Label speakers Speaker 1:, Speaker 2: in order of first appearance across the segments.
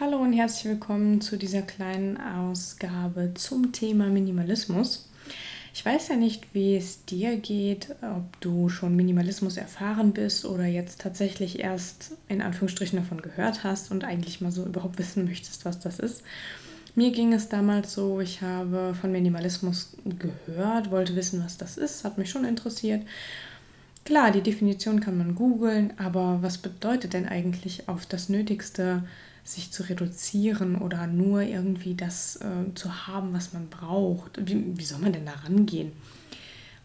Speaker 1: Hallo und herzlich willkommen zu dieser kleinen Ausgabe zum Thema Minimalismus. Ich weiß ja nicht, wie es dir geht, ob du schon Minimalismus erfahren bist oder jetzt tatsächlich erst in Anführungsstrichen davon gehört hast und eigentlich mal so überhaupt wissen möchtest, was das ist. Mir ging es damals so, ich habe von Minimalismus gehört, wollte wissen, was das ist, hat mich schon interessiert. Klar, die Definition kann man googeln, aber was bedeutet denn eigentlich auf das Nötigste sich zu reduzieren oder nur irgendwie das äh, zu haben, was man braucht. Wie, wie soll man denn da rangehen?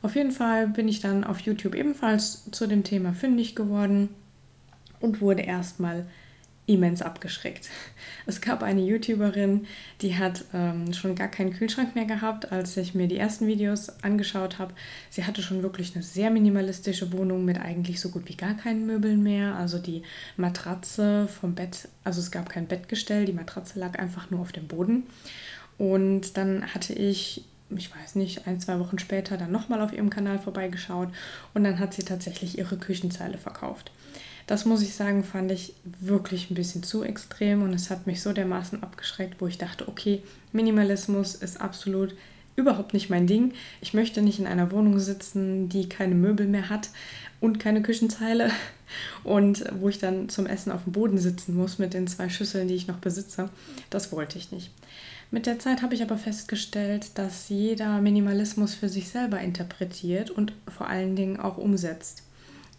Speaker 1: Auf jeden Fall bin ich dann auf YouTube ebenfalls zu dem Thema fündig geworden und wurde erstmal immens abgeschreckt. Es gab eine YouTuberin, die hat ähm, schon gar keinen Kühlschrank mehr gehabt, als ich mir die ersten Videos angeschaut habe. Sie hatte schon wirklich eine sehr minimalistische Wohnung mit eigentlich so gut wie gar keinen Möbeln mehr. Also die Matratze vom Bett, also es gab kein Bettgestell, die Matratze lag einfach nur auf dem Boden. Und dann hatte ich ich weiß nicht, ein, zwei Wochen später dann nochmal auf ihrem Kanal vorbeigeschaut und dann hat sie tatsächlich ihre Küchenzeile verkauft. Das muss ich sagen, fand ich wirklich ein bisschen zu extrem und es hat mich so dermaßen abgeschreckt, wo ich dachte, okay, Minimalismus ist absolut überhaupt nicht mein Ding. Ich möchte nicht in einer Wohnung sitzen, die keine Möbel mehr hat und keine Küchenzeile und wo ich dann zum Essen auf dem Boden sitzen muss mit den zwei Schüsseln, die ich noch besitze. Das wollte ich nicht. Mit der Zeit habe ich aber festgestellt, dass jeder Minimalismus für sich selber interpretiert und vor allen Dingen auch umsetzt.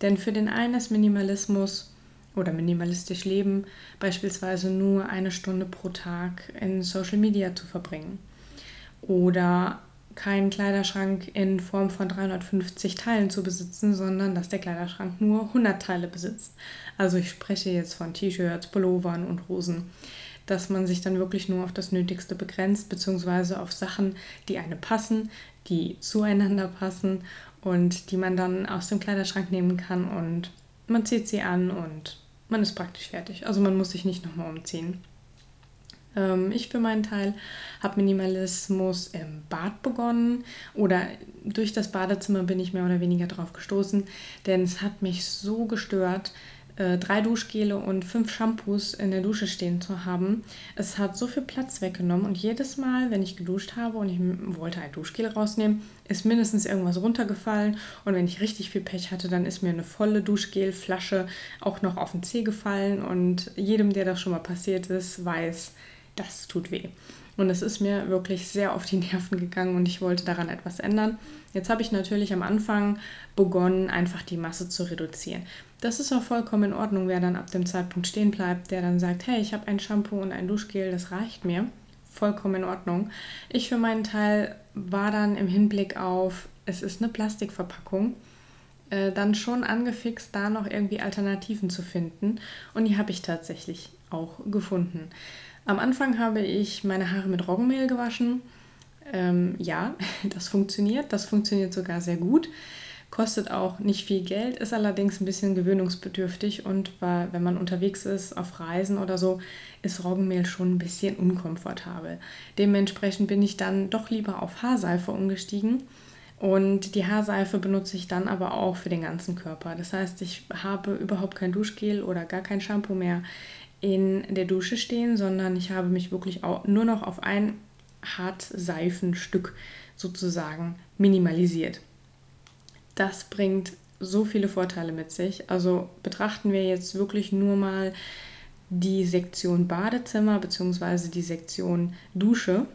Speaker 1: Denn für den einen ist Minimalismus oder minimalistisch Leben beispielsweise nur eine Stunde pro Tag in Social Media zu verbringen. Oder keinen Kleiderschrank in Form von 350 Teilen zu besitzen, sondern dass der Kleiderschrank nur 100 Teile besitzt. Also ich spreche jetzt von T-Shirts, Pullovern und Hosen. Dass man sich dann wirklich nur auf das Nötigste begrenzt, beziehungsweise auf Sachen, die einem passen, die zueinander passen und die man dann aus dem Kleiderschrank nehmen kann und man zieht sie an und man ist praktisch fertig. Also man muss sich nicht nochmal umziehen. Ähm, ich für meinen Teil habe Minimalismus im Bad begonnen oder durch das Badezimmer bin ich mehr oder weniger drauf gestoßen, denn es hat mich so gestört, äh, drei Duschgele und fünf Shampoos in der Dusche stehen zu haben. Es hat so viel Platz weggenommen und jedes Mal, wenn ich geduscht habe und ich wollte ein Duschgel rausnehmen, ist mindestens irgendwas runtergefallen und wenn ich richtig viel Pech hatte, dann ist mir eine volle Duschgelflasche auch noch auf den Zeh gefallen und jedem, der das schon mal passiert ist, weiß, das tut weh. Und es ist mir wirklich sehr auf die Nerven gegangen und ich wollte daran etwas ändern. Jetzt habe ich natürlich am Anfang begonnen, einfach die Masse zu reduzieren. Das ist auch vollkommen in Ordnung, wer dann ab dem Zeitpunkt stehen bleibt, der dann sagt, hey, ich habe ein Shampoo und ein Duschgel, das reicht mir. Vollkommen in Ordnung. Ich für meinen Teil war dann im Hinblick auf, es ist eine Plastikverpackung, äh, dann schon angefixt, da noch irgendwie Alternativen zu finden. Und die habe ich tatsächlich auch gefunden. Am Anfang habe ich meine Haare mit Roggenmehl gewaschen. Ähm, ja, das funktioniert. Das funktioniert sogar sehr gut. Kostet auch nicht viel Geld, ist allerdings ein bisschen gewöhnungsbedürftig und weil, wenn man unterwegs ist, auf Reisen oder so, ist Roggenmehl schon ein bisschen unkomfortabel. Dementsprechend bin ich dann doch lieber auf Haarseife umgestiegen. Und die Haarseife benutze ich dann aber auch für den ganzen Körper. Das heißt, ich habe überhaupt kein Duschgel oder gar kein Shampoo mehr in der Dusche stehen, sondern ich habe mich wirklich auch nur noch auf ein Hartseifenstück sozusagen minimalisiert. Das bringt so viele Vorteile mit sich. Also betrachten wir jetzt wirklich nur mal die Sektion Badezimmer bzw. die Sektion Dusche.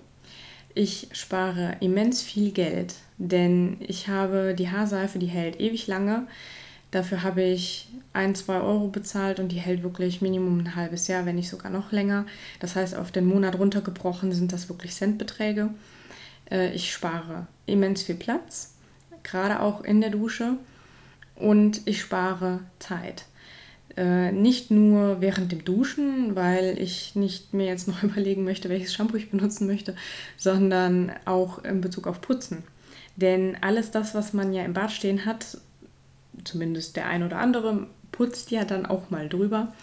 Speaker 1: Ich spare immens viel Geld, denn ich habe die Haarseife, die hält ewig lange. Dafür habe ich ein, zwei Euro bezahlt und die hält wirklich Minimum ein halbes Jahr, wenn nicht sogar noch länger. Das heißt, auf den Monat runtergebrochen sind das wirklich Centbeträge. Äh, ich spare immens viel Platz, gerade auch in der Dusche. Und ich spare Zeit. Äh, nicht nur während dem Duschen, weil ich nicht mir jetzt noch überlegen möchte, welches Shampoo ich benutzen möchte, sondern auch in Bezug auf Putzen. Denn alles das, was man ja im Bad stehen hat, zumindest der ein oder andere, putzt ja dann auch mal drüber.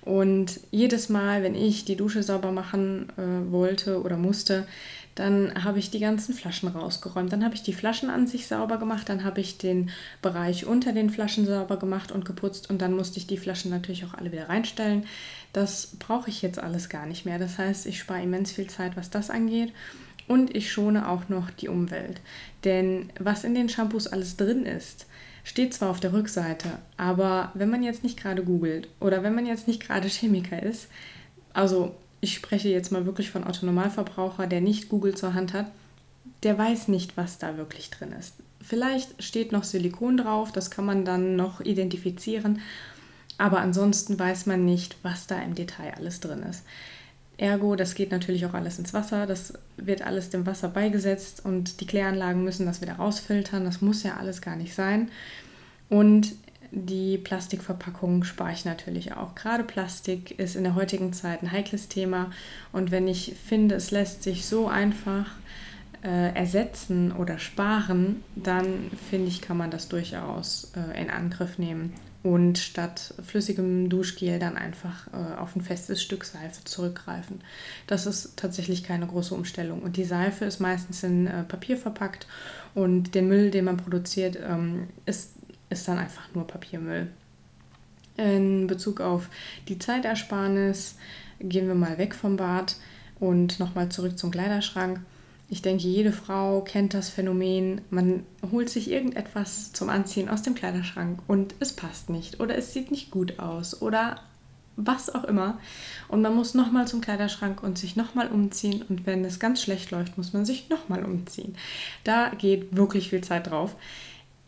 Speaker 1: Und jedes Mal, wenn ich die Dusche sauber machen äh, wollte oder musste, dann habe ich die ganzen Flaschen rausgeräumt. Dann habe ich die Flaschen an sich sauber gemacht. Dann habe ich den Bereich unter den Flaschen sauber gemacht und geputzt. Und dann musste ich die Flaschen natürlich auch alle wieder reinstellen. Das brauche ich jetzt alles gar nicht mehr. Das heißt, ich spare immens viel Zeit, was das angeht. Und ich schone auch noch die Umwelt. Denn was in den Shampoos alles drin ist, steht zwar auf der Rückseite, aber wenn man jetzt nicht gerade googelt oder wenn man jetzt nicht gerade Chemiker ist, also ich spreche jetzt mal wirklich von Autonormalverbraucher, der nicht Google zur Hand hat, der weiß nicht, was da wirklich drin ist. Vielleicht steht noch Silikon drauf, das kann man dann noch identifizieren, aber ansonsten weiß man nicht, was da im Detail alles drin ist. Ergo, das geht natürlich auch alles ins Wasser, das wird alles dem Wasser beigesetzt und die Kläranlagen müssen das wieder rausfiltern, das muss ja alles gar nicht sein. Und die Plastikverpackung spare ich natürlich auch. Gerade Plastik ist in der heutigen Zeit ein heikles Thema und wenn ich finde, es lässt sich so einfach äh, ersetzen oder sparen, dann finde ich, kann man das durchaus äh, in Angriff nehmen und statt flüssigem Duschgel dann einfach äh, auf ein festes Stück Seife zurückgreifen. Das ist tatsächlich keine große Umstellung. Und die Seife ist meistens in äh, Papier verpackt und der Müll, den man produziert, ähm, ist, ist dann einfach nur Papiermüll. In Bezug auf die Zeitersparnis gehen wir mal weg vom Bad und nochmal zurück zum Kleiderschrank. Ich denke, jede Frau kennt das Phänomen, man holt sich irgendetwas zum Anziehen aus dem Kleiderschrank und es passt nicht oder es sieht nicht gut aus oder was auch immer. Und man muss nochmal zum Kleiderschrank und sich nochmal umziehen. Und wenn es ganz schlecht läuft, muss man sich nochmal umziehen. Da geht wirklich viel Zeit drauf.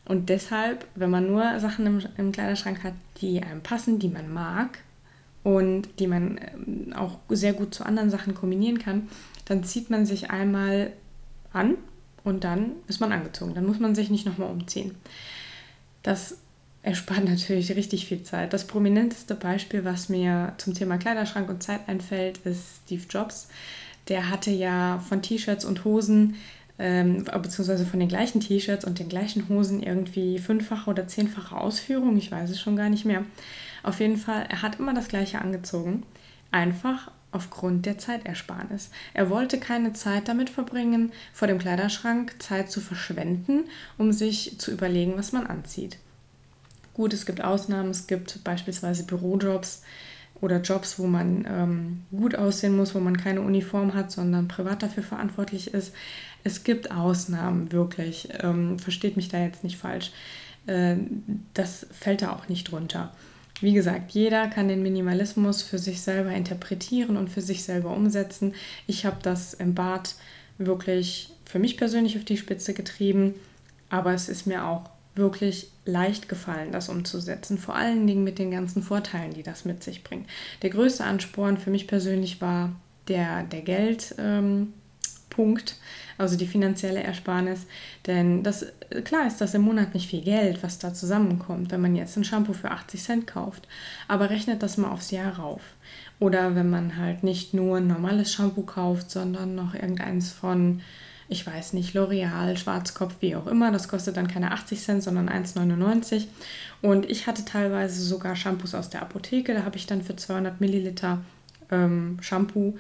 Speaker 1: Und deshalb, wenn man nur Sachen im, im Kleiderschrank hat, die einem passen, die man mag und die man ähm, auch sehr gut zu anderen Sachen kombinieren kann, dann zieht man sich einmal an und dann ist man angezogen. Dann muss man sich nicht nochmal umziehen. Das erspart natürlich richtig viel Zeit. Das prominenteste Beispiel, was mir zum Thema Kleiderschrank und Zeit einfällt, ist Steve Jobs. Der hatte ja von T-Shirts und Hosen, ähm, beziehungsweise von den gleichen T-Shirts und den gleichen Hosen irgendwie fünffache oder zehnfache Ausführung. Ich weiß es schon gar nicht mehr. Auf jeden Fall, er hat immer das gleiche angezogen. Einfach aufgrund der Zeitersparnis. Er wollte keine Zeit damit verbringen, vor dem Kleiderschrank Zeit zu verschwenden, um sich zu überlegen, was man anzieht. Gut, es gibt Ausnahmen, es gibt beispielsweise Bürojobs oder Jobs, wo man ähm, gut aussehen muss, wo man keine Uniform hat, sondern privat dafür verantwortlich ist. Es gibt Ausnahmen, wirklich. Ähm, versteht mich da jetzt nicht falsch. Äh, das fällt da auch nicht drunter. Wie gesagt, jeder kann den Minimalismus für sich selber interpretieren und für sich selber umsetzen. Ich habe das im Bad wirklich für mich persönlich auf die Spitze getrieben, aber es ist mir auch wirklich leicht gefallen, das umzusetzen. Vor allen Dingen mit den ganzen Vorteilen, die das mit sich bringt. Der größte Ansporn für mich persönlich war der, der Geld. Ähm, Punkt, also die finanzielle Ersparnis. Denn das, klar ist das im Monat nicht viel Geld, was da zusammenkommt, wenn man jetzt ein Shampoo für 80 Cent kauft. Aber rechnet das mal aufs Jahr rauf. Oder wenn man halt nicht nur ein normales Shampoo kauft, sondern noch irgendeins von, ich weiß nicht, L'Oreal, Schwarzkopf, wie auch immer. Das kostet dann keine 80 Cent, sondern 1,99. Und ich hatte teilweise sogar Shampoos aus der Apotheke. Da habe ich dann für 200 Milliliter ähm, Shampoo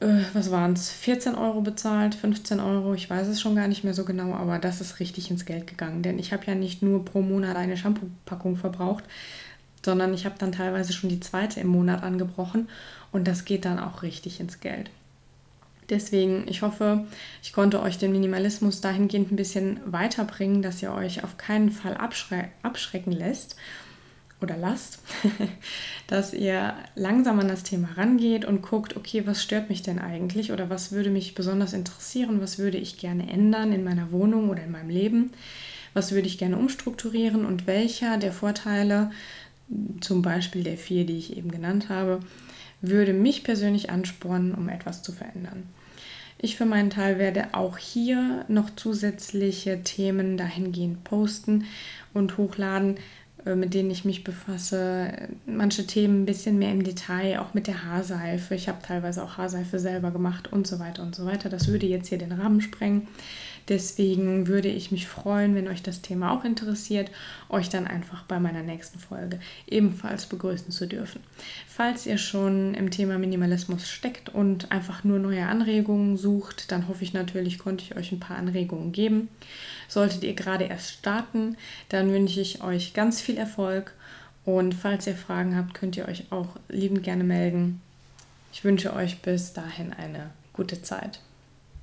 Speaker 1: was waren es, 14 Euro bezahlt, 15 Euro, ich weiß es schon gar nicht mehr so genau, aber das ist richtig ins Geld gegangen. Denn ich habe ja nicht nur pro Monat eine Shampoo-Packung verbraucht, sondern ich habe dann teilweise schon die zweite im Monat angebrochen und das geht dann auch richtig ins Geld. Deswegen, ich hoffe, ich konnte euch den Minimalismus dahingehend ein bisschen weiterbringen, dass ihr euch auf keinen Fall abschre abschrecken lässt oder lasst, dass ihr langsam an das Thema rangeht und guckt, okay, was stört mich denn eigentlich oder was würde mich besonders interessieren, was würde ich gerne ändern in meiner Wohnung oder in meinem Leben, was würde ich gerne umstrukturieren und welcher der Vorteile, zum Beispiel der vier, die ich eben genannt habe, würde mich persönlich anspornen, um etwas zu verändern. Ich für meinen Teil werde auch hier noch zusätzliche Themen dahingehend posten und hochladen, mit denen ich mich befasse. Manche Themen ein bisschen mehr im Detail, auch mit der Haarseife. Ich habe teilweise auch Haarseife selber gemacht und so weiter und so weiter. Das würde jetzt hier den Rahmen sprengen. Deswegen würde ich mich freuen, wenn euch das Thema auch interessiert, euch dann einfach bei meiner nächsten Folge ebenfalls begrüßen zu dürfen. Falls ihr schon im Thema Minimalismus steckt und einfach nur neue Anregungen sucht, dann hoffe ich natürlich, konnte ich euch ein paar Anregungen geben. Solltet ihr gerade erst starten, dann wünsche ich euch ganz viel Erfolg und falls ihr Fragen habt, könnt ihr euch auch liebend gerne melden. Ich wünsche euch bis dahin eine gute Zeit.